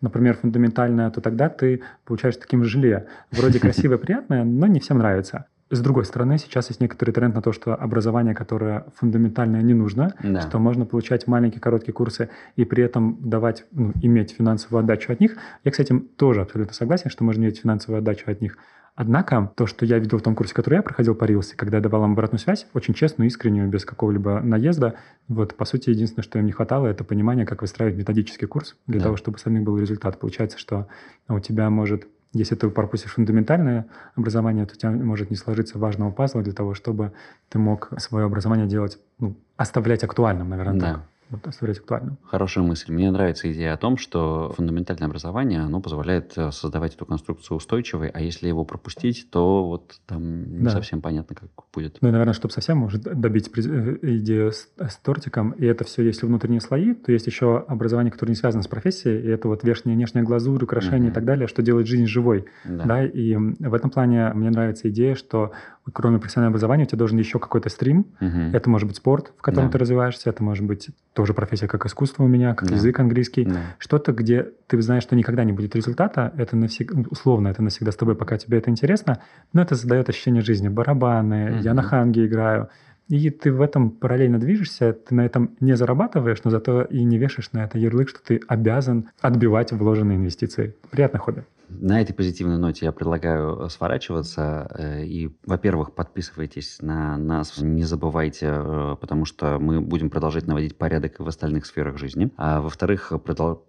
например, фундаментальное, то тогда ты получаешь таким желе. Вроде (laughs) красивое, приятное, но не всем нравится. С другой стороны, сейчас есть некоторый тренд на то, что образование, которое фундаментальное, не нужно, Да. что можно получать маленькие короткие курсы и при этом давать, ну, иметь финансовую отдачу от них. Я, кстати, тоже абсолютно согласен, что можно иметь финансовую отдачу от них. Однако то, что я видел в том курсе, который я проходил по Рилсе, когда я давал им обратную связь, очень честную, искреннюю, без какого-либо наезда, вот, по сути, единственное, что им не хватало, это понимание, как выстраивать методический курс для Да. того, чтобы самих был результат. Получается, что у тебя может если ты пропустишь фундаментальное образование, то у тебя может не сложиться важного пазла для того, чтобы ты мог свое образование делать, ну, оставлять актуальным, наверное, Да. так. Вот, оставлять актуальным. Хорошая мысль. Мне нравится идея о том, что фундаментальное образование, оно позволяет э, создавать эту конструкцию устойчивой, а если его пропустить, то вот там не Да. совсем понятно, как будет. Ну и, наверное, чтобы совсем может добить э, идею с, с тортиком, и это все, если внутренние слои, то есть еще образование, которое не связано с профессией, и это вот верхняя и внешняя глазурь, украшения Мгм. и так далее, что делает жизнь живой. Да. Да, и в этом плане мне нравится идея, что кроме профессионального образования у тебя должен еще какой-то стрим. Мгм. Это может быть спорт, в котором Да. ты развиваешься, это может быть тоже профессия как искусство у меня, как Да. язык английский. Да. Что-то, где ты знаешь, что никогда не будет результата, это навсегда, условно, это навсегда с тобой, пока тебе это интересно, но это создает ощущение жизни. Барабаны, я Мгм. на ханге играю. И ты в этом параллельно движешься, ты на этом не зарабатываешь, но зато и не вешаешь на это ярлык, что ты обязан отбивать вложенные инвестиции. Приятное хобби. На этой позитивной ноте я предлагаю сворачиваться. э, И, во-первых, подписывайтесь на нас, не забывайте, э, потому что мы будем продолжать наводить порядок в остальных сферах жизни. А во-вторых,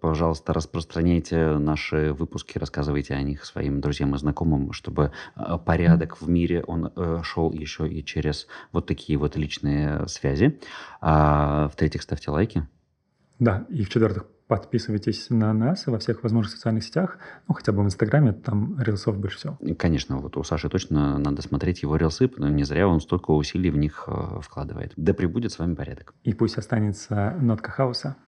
пожалуйста, распространяйте наши выпуски, рассказывайте о них своим друзьям и знакомым, чтобы э, порядок в мире, он э, шел еще и через вот такие вот личные связи. А в-третьих, ставьте лайки. Да, и в-четвертых, подписывайтесь на нас во всех возможных социальных сетях, ну, хотя бы в Инстаграме, там рилсов больше всего. Конечно, вот у Саши точно надо смотреть его рилсы, что не зря он столько усилий в них э, вкладывает. Да пребудет с вами порядок. И пусть останется нотка хаоса.